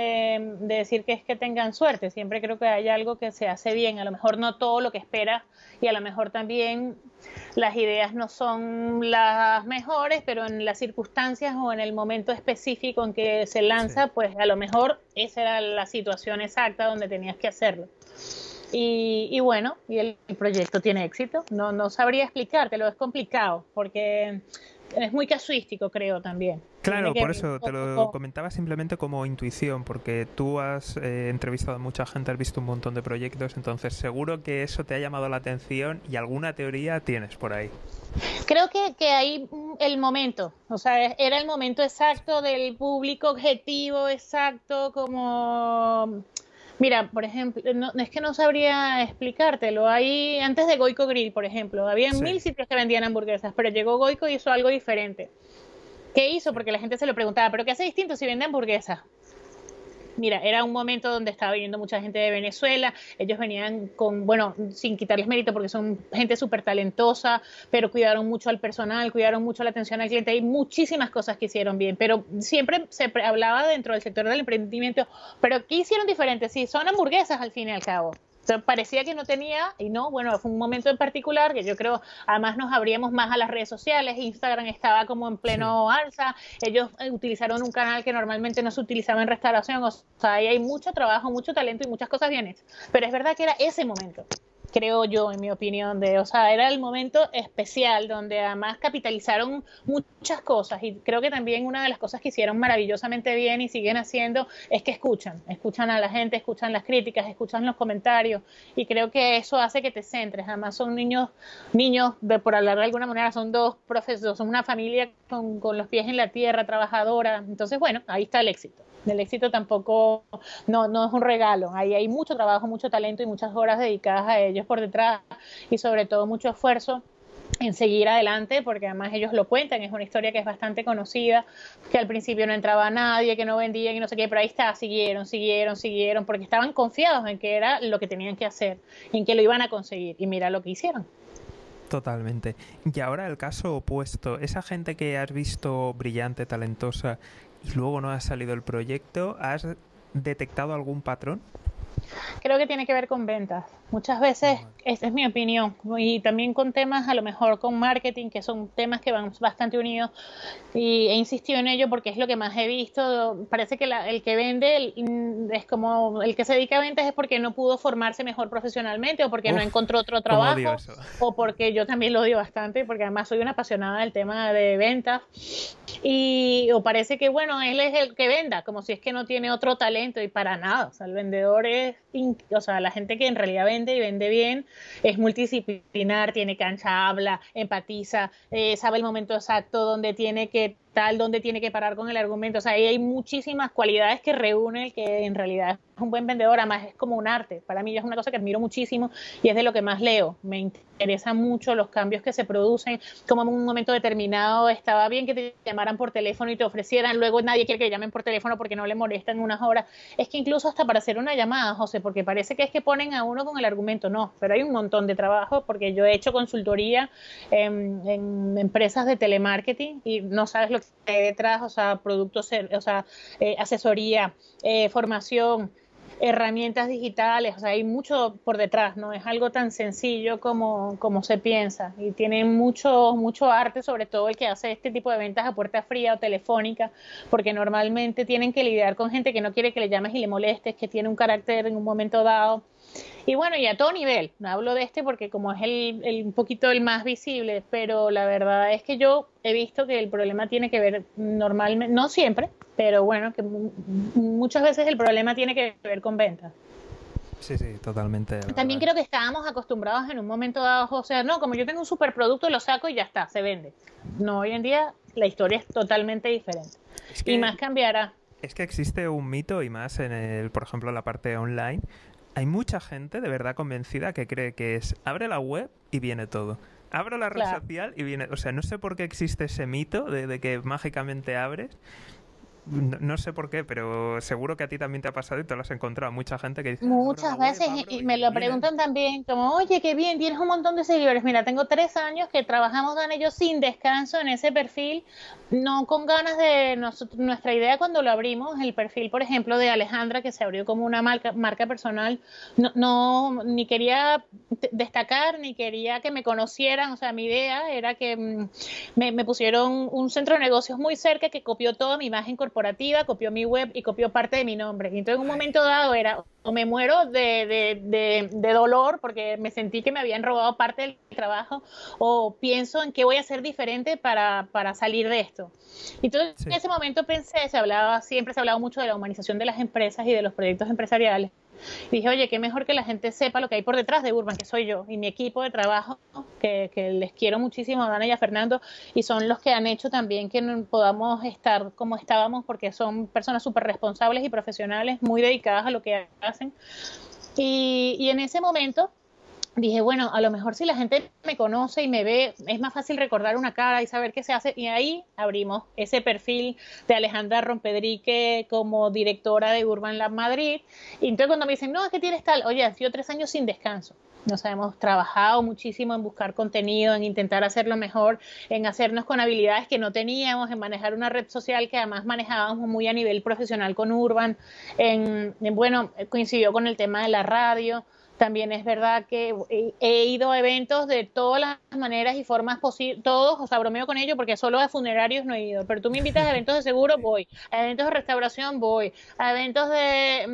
de, decir que es que tengan suerte, siempre creo que hay algo que se hace bien, a lo mejor no todo lo que espera y a lo mejor también las ideas no son las mejores, pero en las circunstancias o en el momento específico en que se lanza, pues a lo mejor esa era la situación exacta donde tenías que hacerlo. Y, bueno, y el, proyecto tiene éxito. No, no sabría explicártelo, es complicado, porque es muy casuístico, creo también. Claro, por eso te lo comentaba simplemente como intuición, porque tú has eh, entrevistado a mucha gente, has visto un montón de proyectos, entonces seguro que eso te ha llamado la atención y alguna teoría tienes por ahí. Creo que, que hay el momento, o sea, era el momento exacto del público objetivo, exacto, como Mira, por ejemplo, no, es que no sabría explicártelo. Ahí, antes de Goico Grill, por ejemplo, había mil sitios que vendían hamburguesas, pero llegó Goico y hizo algo diferente. ¿Qué hizo? Porque la gente se lo preguntaba, ¿pero qué hace distinto si vende hamburguesas? Mira, era un momento donde estaba viniendo mucha gente de Venezuela, ellos venían con, bueno, sin quitarles mérito porque son gente súper talentosa, pero cuidaron mucho al personal, cuidaron mucho la atención al cliente, hay muchísimas cosas que hicieron bien, pero siempre se hablaba dentro del sector del emprendimiento, pero ¿qué hicieron diferente? Sí, son hamburguesas al fin y al cabo parecía que no tenía, y no, bueno, fue un momento en particular que yo creo, además nos abríamos más a las redes sociales, Instagram estaba como en pleno alza, ellos eh, utilizaron un canal que normalmente no se utilizaba en restauración, o sea, ahí hay mucho trabajo, mucho talento y muchas cosas bien pero es verdad que era ese momento creo yo, en mi opinión, de, o sea, era el momento especial donde además capitalizaron muchas cosas y creo que también una de las cosas que hicieron maravillosamente bien y siguen haciendo es que escuchan, escuchan a la gente, escuchan las críticas, escuchan los comentarios y creo que eso hace que te centres. Además son niños, niños, por hablar de alguna manera, son dos profesores, son una familia con, los pies en la tierra, trabajadora. Entonces, bueno, ahí está el éxito el éxito tampoco no, no es un regalo. Ahí hay mucho trabajo, mucho talento y muchas horas dedicadas a ellos por detrás y sobre todo mucho esfuerzo en seguir adelante, porque además ellos lo cuentan, es una historia que es bastante conocida, que al principio no entraba nadie, que no vendían y no sé qué, pero ahí está, siguieron, siguieron, siguieron, porque estaban confiados en que era lo que tenían que hacer, en que lo iban a conseguir, y mira lo que hicieron. Totalmente. Y ahora el caso opuesto, esa gente que has visto brillante, talentosa, y luego no ha salido el proyecto, ¿has detectado algún patrón? Creo que tiene que ver con ventas. Muchas veces, esta es mi opinión, y también con temas, a lo mejor con marketing, que son temas que van bastante unidos, y he insistido en ello porque es lo que más he visto. Parece que el que vende mm, es como el que se dedica a ventas es porque no pudo formarse mejor profesionalmente, o porque no encontró otro trabajo, o porque yo también lo odio bastante, porque además soy una apasionada del tema de ventas, y o parece que, bueno, él es el que venda, como si es que no tiene otro talento, y para nada. O sea, el vendedor es, o sea, la gente que en realidad vende y vende bien, es multidisciplinar, tiene cancha, habla, empatiza, eh, sabe el momento exacto donde tiene que tal, donde tiene que parar con el argumento. O sea, ahí hay muchísimas cualidades que reúne el que en realidad es un buen vendedor, además es como un arte. Para mí es una cosa que admiro muchísimo y es de lo que más leo. Me interesan mucho los cambios que se producen, como en un momento determinado estaba bien que te llamaran por teléfono y te ofrecieran, luego nadie quiere que llamen por teléfono porque no le molestan unas horas. Es que incluso hasta para hacer una llamada, José, porque parece que es que ponen a uno con el argumento, no, pero hay un montón de trabajo porque yo he hecho consultoría en, en empresas de telemarketing y no sabes lo que detrás, o sea, productos, o sea, eh, asesoría, eh, formación, herramientas digitales, o sea, hay mucho por detrás, no es algo tan sencillo como, como se piensa y tiene mucho, mucho arte, sobre todo el que hace este tipo de ventas a puerta fría o telefónica, porque normalmente tienen que lidiar con gente que no quiere que le llames y le molestes, que tiene un carácter en un momento dado y bueno, y a todo nivel, no hablo de este porque como es el, un poquito el más visible, pero la verdad es que yo he visto que el problema tiene que ver normalmente, no siempre, pero bueno, que muchas veces el problema tiene que ver con ventas. Sí, sí, totalmente. También creo que estábamos acostumbrados en un momento dado, o sea, no, como yo tengo un superproducto, lo saco y ya está, se vende. No, hoy en día la historia es totalmente diferente. y más cambiará. Es que existe un mito y más en el, por ejemplo, la parte online, hay mucha gente de verdad convencida que cree que es abre la web y viene todo. Abro la red social y viene. O sea, no sé por qué existe ese mito de, de que mágicamente abres no, sé por qué, pero seguro que a ti también te ha pasado y te lo has encontrado. Mucha gente que dice. Muchas veces, y, me lo preguntan también, como, oye, qué bien, tienes un montón de seguidores. Mira, tengo tres años que trabajamos en ellos sin descanso en ese perfil, no con ganas de. nuestra idea cuando lo abrimos, el perfil, por ejemplo, de Alejandra, que se abrió como una marca, marca personal, no, no ni quería destacar, ni quería que me conocieran. O sea, mi idea era que mm, me, me pusieron un centro de negocios muy cerca que copió toda mi imagen corporativa corporativa, copió mi web y copió parte de mi nombre. Y entonces en un momento dado era, o me muero de, de, de, dolor porque me sentí que me habían robado parte del trabajo, o pienso en qué voy a hacer diferente para, para salir de esto. Entonces en ese momento pensé, se hablaba, siempre se ha hablado mucho de la humanización de las empresas y de los proyectos empresariales. Dije, oye, qué mejor que la gente sepa lo que hay por detrás de Urban, que soy yo y mi equipo de trabajo, que, que les quiero muchísimo a Dana y a Fernando, y son los que han hecho también que podamos estar como estábamos, porque son personas súper responsables y profesionales, muy dedicadas a lo que hacen. Y, y en ese momento dije, bueno, a lo mejor si la gente me conoce y me ve, es más fácil recordar una cara y saber qué se hace. Y ahí abrimos ese perfil de Alejandra Rompedrique como directora de Urban Lab Madrid. Y entonces cuando me dicen, no, es que tienes tal, oye, sido tres años sin descanso. Nos hemos trabajado muchísimo en buscar contenido, en intentar hacerlo mejor, en hacernos con habilidades que no teníamos, en manejar una red social que además manejábamos muy a nivel profesional con Urban. en bueno, coincidió con el tema de la radio. También es verdad que he ido a eventos de todas las maneras y formas posibles, todos, o sea, bromeo con ellos porque solo a funerarios no he ido, pero tú me invitas a eventos de seguro, voy, a eventos de restauración, voy, a eventos de,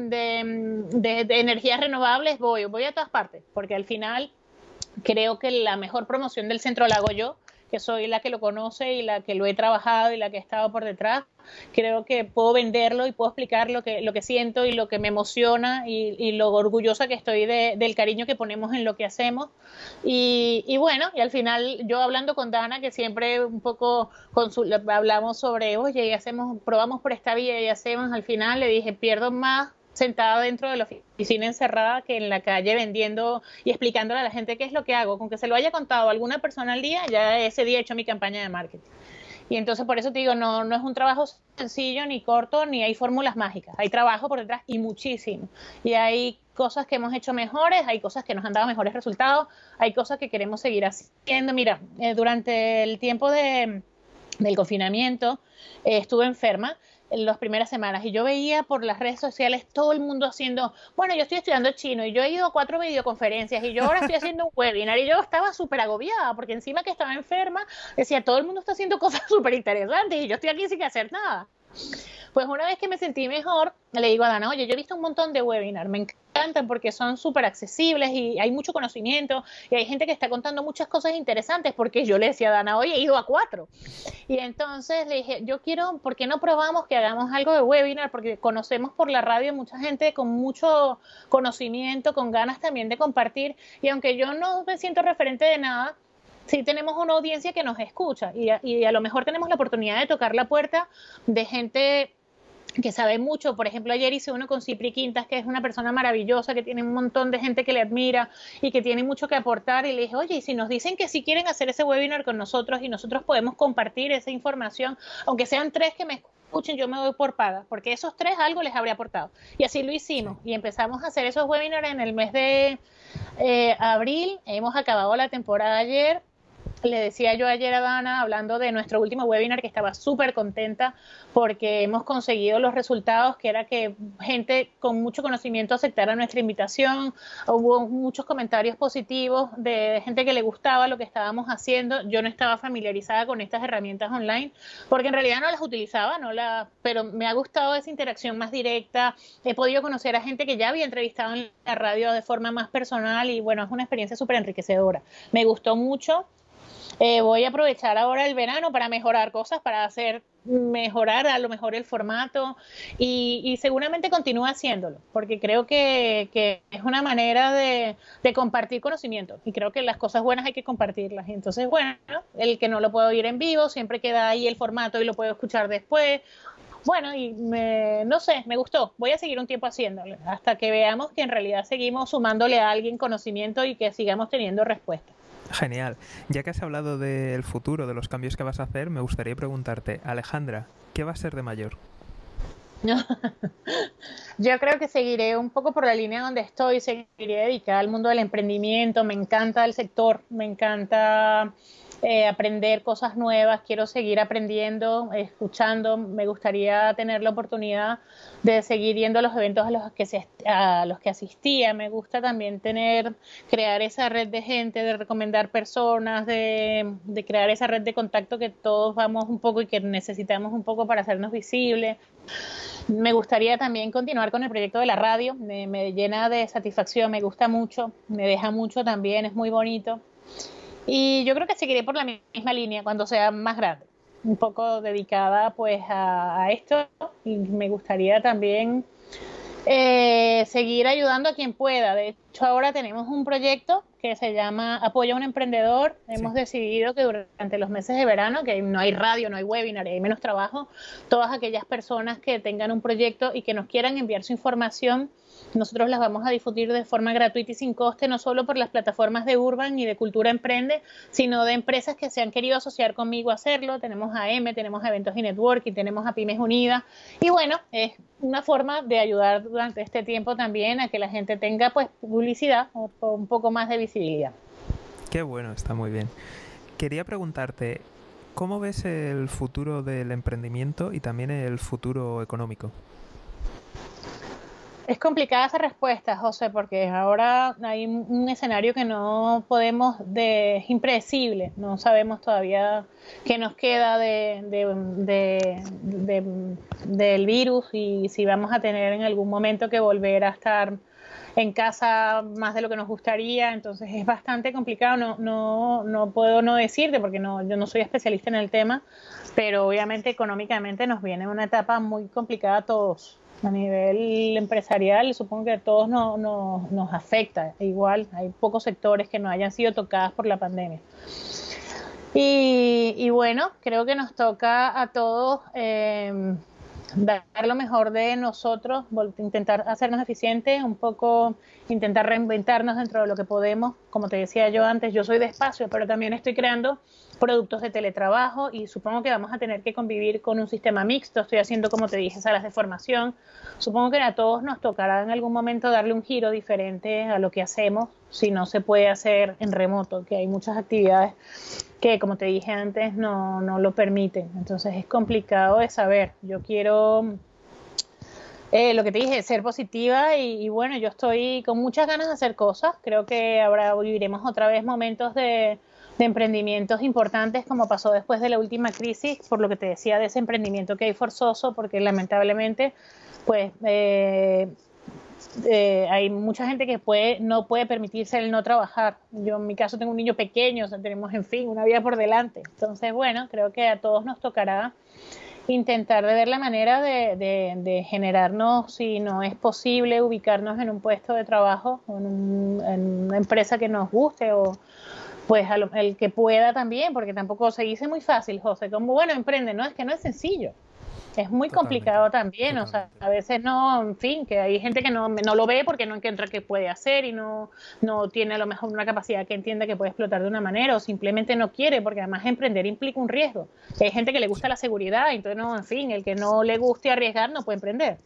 de, de energías renovables, voy, voy a todas partes, porque al final creo que la mejor promoción del centro la hago yo que soy la que lo conoce y la que lo he trabajado y la que he estado por detrás, creo que puedo venderlo y puedo explicar lo que, lo que siento y lo que me emociona y, lo orgullosa que estoy del cariño que ponemos en lo que hacemos. Y, bueno, y al final yo hablando con Dana, que siempre un poco hablamos sobre, oye, y hacemos, probamos por esta vía y hacemos, al final le dije, pierdo más sentada dentro de la oficina encerrada que en la calle vendiendo y explicándole a la gente qué es lo que hago. Con que se lo haya contado alguna persona al día, ya ese día he hecho mi campaña de marketing. Y entonces por eso te digo, no, no es un trabajo sencillo, ni corto, ni hay fórmulas mágicas. Hay trabajo por detrás y muchísimo. Y hay cosas que hemos hecho mejores, hay cosas que nos han dado mejores resultados, hay cosas que queremos seguir haciendo. Mira, eh, durante el tiempo de, del confinamiento eh, estuve enferma las primeras semanas y yo veía por las redes sociales todo el mundo haciendo, bueno, yo estoy estudiando chino y yo he ido a cuatro videoconferencias y yo ahora estoy haciendo un webinar y yo estaba súper agobiada porque encima que estaba enferma decía, todo el mundo está haciendo cosas súper interesantes y yo estoy aquí sin hacer nada. Pues una vez que me sentí mejor, le digo a Dana, oye, yo he visto un montón de webinars, me encantan porque son súper accesibles y hay mucho conocimiento y hay gente que está contando muchas cosas interesantes porque yo le decía a Dana, oye, he ido a cuatro. Y entonces le dije, yo quiero, ¿por qué no probamos que hagamos algo de webinar? Porque conocemos por la radio mucha gente con mucho conocimiento, con ganas también de compartir y aunque yo no me siento referente de nada, sí tenemos una audiencia que nos escucha y y a, lo mejor tenemos la oportunidad de tocar la puerta de gente que sabe mucho. Por ejemplo, ayer hice uno con Cipri Quintas, que es una persona maravillosa, que tiene un montón de gente que le admira y que tiene mucho que aportar. Y le dije, oye, y si nos dicen que si quieren hacer ese webinar con nosotros y nosotros podemos compartir esa información, aunque sean tres que me escuchen, yo me doy por paga, porque esos tres algo les habría aportado. Y así lo hicimos. Y empezamos a hacer esos webinars en el mes de eh, abril. Hemos acabado la temporada ayer le decía yo ayer a Dana, hablando de nuestro último webinar, que estaba súper contenta porque hemos conseguido los resultados, que era que gente con mucho conocimiento aceptara nuestra invitación. Hubo muchos comentarios positivos de gente que le gustaba lo que estábamos haciendo. Yo no estaba familiarizada con estas herramientas online porque en realidad no las utilizaba, no la, pero me ha gustado esa interacción más directa. He podido conocer a gente que ya había entrevistado en la radio de forma más personal y bueno, es una experiencia súper enriquecedora. Me gustó mucho. Eh, voy a aprovechar ahora el verano para mejorar cosas, para hacer mejorar a lo mejor el formato y, seguramente continúe haciéndolo, porque creo que, es una manera de, compartir conocimiento y creo que las cosas buenas hay que compartirlas. Entonces, bueno, el que no lo puedo oír en vivo, siempre queda ahí el formato y lo puedo escuchar después. Bueno, y no sé, me gustó. Voy a seguir un tiempo haciéndolo hasta que veamos que en realidad seguimos sumándole a alguien conocimiento y que sigamos teniendo respuestas. Genial. Ya que has hablado del futuro, de los cambios que vas a hacer, me gustaría preguntarte, Alejandra, ¿qué va a ser de mayor? Yo creo que seguiré un poco por la línea donde estoy, seguiré dedicada al mundo del emprendimiento, me encanta el sector, me encanta eh, aprender cosas nuevas, quiero seguir aprendiendo, escuchando, me gustaría tener la oportunidad de seguir yendo a los eventos a los que, se, a los que asistía, me gusta también tener, crear esa red de gente, de recomendar personas, de, de crear esa red de contacto que todos vamos un poco y que necesitamos un poco para hacernos visibles. Me gustaría también continuar con el proyecto de la radio, me, me, llena de satisfacción, me gusta mucho, me deja mucho también, es muy bonito. Y yo creo que seguiré por la misma línea cuando sea más grande, un poco dedicada pues a, esto y me gustaría también eh, seguir ayudando a quien pueda. De hecho, ahora tenemos un proyecto que se llama Apoya a un emprendedor. Hemos decidido que durante los meses de verano, que no hay radio, no hay webinar, hay menos trabajo, todas aquellas personas que tengan un proyecto y que nos quieran enviar su información nosotros las vamos a difundir de forma gratuita y sin coste, no solo por las plataformas de Urban y de Cultura Emprende, sino de empresas que se han querido asociar conmigo a hacerlo. Tenemos a M, tenemos a Eventos y Networking, tenemos a Pymes Unidas. Y bueno, es una forma de ayudar durante este tiempo también a que la gente tenga pues publicidad o, un poco más de visibilidad. Qué bueno, está muy bien. Quería preguntarte, ¿cómo ves el futuro del emprendimiento y también el futuro económico? Es complicada esa respuesta, José, porque ahora hay un escenario que no podemos, de, es impredecible, no sabemos todavía qué nos queda de, del virus y si vamos a tener en algún momento que volver a estar en casa más de lo que nos gustaría, entonces es bastante complicado, no, no, no puedo no decirte porque no, yo no soy especialista en el tema, pero obviamente económicamente nos viene una etapa muy complicada a todos a nivel empresarial, supongo que a todos no, nos afecta. Igual, hay pocos sectores que no hayan sido tocados por la pandemia. Y, bueno, creo que nos toca a todos eh, dar lo mejor de nosotros, intentar hacernos eficientes, un poco intentar reinventarnos dentro de lo que podemos. Como te decía yo antes, yo soy de espacio, pero también estoy creando productos de teletrabajo y supongo que vamos a tener que convivir con un sistema mixto. Estoy haciendo, como te dije, salas de formación. Supongo que a todos nos tocará en algún momento darle un giro diferente a lo que hacemos si no se puede hacer en remoto, que hay muchas actividades que, como te dije antes, no, no lo permiten. Entonces es complicado de saber. Yo quiero eh, lo que te dije, ser positiva y, bueno, yo estoy con muchas ganas de hacer cosas. Creo que ahora viviremos otra vez momentos de, emprendimientos importantes como pasó después de la última crisis, por lo que te decía de ese emprendimiento que hay forzoso, porque lamentablemente pues eh, eh, hay mucha gente que puede, no puede permitirse el no trabajar. Yo en mi caso tengo un niño pequeño, o sea, tenemos en fin una vida por delante. Entonces, bueno, creo que a todos nos tocará intentar de ver la manera de, de, generarnos, si no es posible, ubicarnos en un puesto de trabajo, en, en una empresa que nos guste o pues el que pueda también, porque tampoco se dice muy fácil, José, como bueno, emprende, no, es que no es sencillo. Es muy complicado también, o sea, a veces no, en fin, que hay gente que no, no lo ve porque no encuentra qué puede hacer y no, no tiene a lo mejor una capacidad que entienda que puede explotar de una manera o simplemente no quiere, porque además emprender implica un riesgo. Hay gente que le gusta la seguridad, entonces no, en fin, el que no le guste arriesgar no puede emprender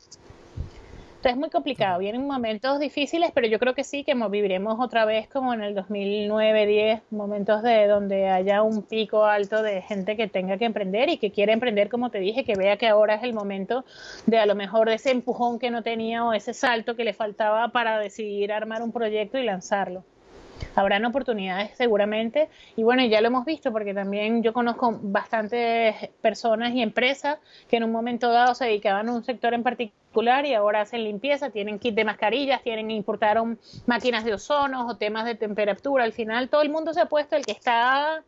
es muy complicado, vienen momentos difíciles, pero yo creo que sí, que viviremos otra vez como en el 2009-10, momentos de donde haya un pico alto de gente que tenga que emprender y que quiere emprender, como te dije, que vea que ahora es el momento de a lo mejor de ese empujón que no tenía o ese salto que le faltaba para decidir armar un proyecto y lanzarlo habrán oportunidades seguramente. Y bueno, ya lo hemos visto porque también yo conozco bastantes personas y empresas que en un momento dado se dedicaban a un sector en particular y ahora hacen limpieza, tienen kit de mascarillas, tienen importaron máquinas de ozono o temas de temperatura. Al final todo el mundo se ha puesto, el que está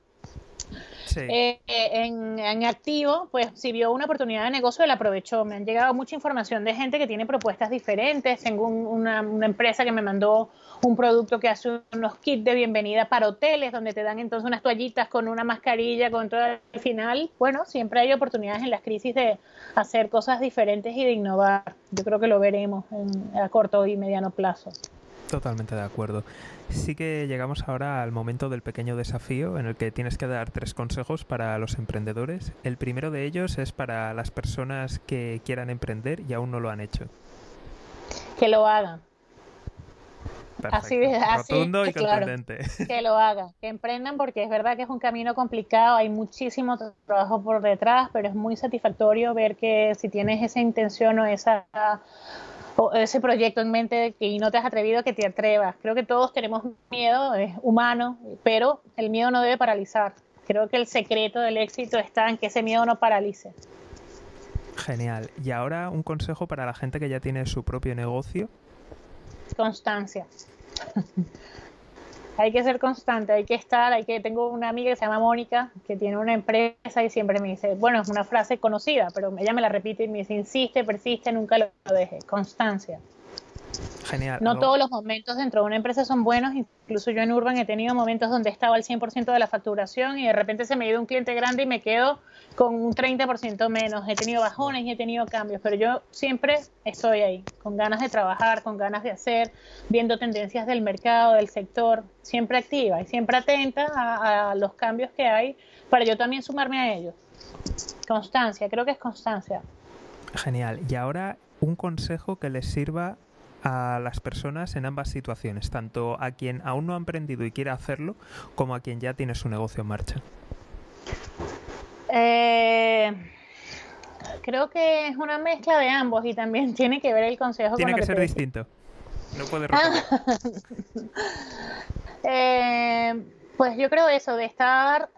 eh, en, activo, pues si vio una oportunidad de negocio, la aprovechó. Me han llegado mucha información de gente que tiene propuestas diferentes. Tengo una, empresa que me mandó un producto que hace unos kits de bienvenida para hoteles, donde te dan entonces unas toallitas con una mascarilla, con todo el final. Bueno, siempre hay oportunidades en las crisis de hacer cosas diferentes y de innovar. Yo creo que lo veremos a corto y mediano plazo. Totalmente de acuerdo. Sí que llegamos ahora al momento del pequeño desafío en el que tienes que dar tres consejos para los emprendedores. El primero de ellos es para las personas que quieran emprender y aún no lo han hecho. Que lo hagan. Así de así, Rotundo y claro, que lo hagan, que emprendan porque es verdad que es un camino complicado, hay muchísimo trabajo por detrás, pero es muy satisfactorio ver que si tienes esa intención o esa o ese proyecto en mente y no te has atrevido, que te atrevas. Creo que todos tenemos miedo, es humano, pero el miedo no debe paralizar. Creo que el secreto del éxito está en que ese miedo no paralice. Genial. Y ahora un consejo para la gente que ya tiene su propio negocio constancia. hay que ser constante, hay que estar, hay que tengo una amiga que se llama Mónica que tiene una empresa y siempre me dice, bueno, es una frase conocida, pero ella me la repite y me dice, insiste, persiste, nunca lo deje, constancia. Genial. No todos los momentos dentro de una empresa son buenos. Incluso yo en Urban he tenido momentos donde estaba al 100% de la facturación y de repente se me ha ido un cliente grande y me quedo con un 30% menos. He tenido bajones y he tenido cambios, pero yo siempre estoy ahí, con ganas de trabajar, con ganas de hacer, viendo tendencias del mercado, del sector, siempre activa y siempre atenta a, a los cambios que hay para yo también sumarme a ellos. Constancia, creo que es constancia. Genial. Y ahora un consejo que les sirva a las personas en ambas situaciones, tanto a quien aún no ha emprendido y quiere hacerlo, como a quien ya tiene su negocio en marcha? Eh, creo que es una mezcla de ambos y también tiene que ver el consejo. Tiene con que, lo que ser distinto. No puede eh, Pues yo creo eso, de estar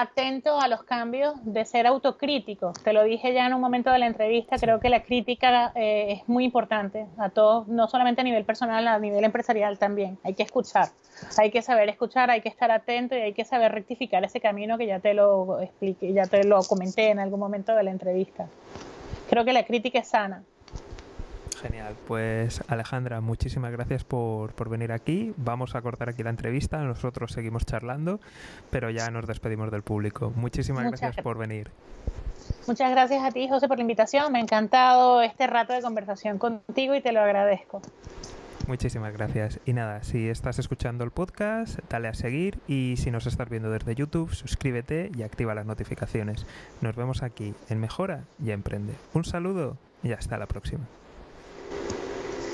atento a los cambios, de ser autocrítico. Te lo dije ya en un momento de la entrevista, creo que la crítica eh, es muy importante a todos, no solamente a nivel personal, a nivel empresarial también. Hay que escuchar, hay que saber escuchar, hay que estar atento y hay que saber rectificar ese camino que ya te lo expliqué, ya te lo comenté en algún momento de la entrevista. Creo que la crítica es sana. Genial, pues Alejandra, muchísimas gracias por, venir aquí. Vamos a cortar aquí la entrevista, nosotros seguimos charlando, pero ya nos despedimos del público. Muchísimas gracias por venir. Muchas gracias a ti, José, por la invitación. Me ha encantado este rato de conversación contigo y te lo agradezco. Muchísimas gracias. Y nada, si estás escuchando el podcast, dale a seguir y si nos estás viendo desde YouTube, suscríbete y activa las notificaciones. Nos vemos aquí en Mejora y Emprende. Un saludo y hasta la próxima.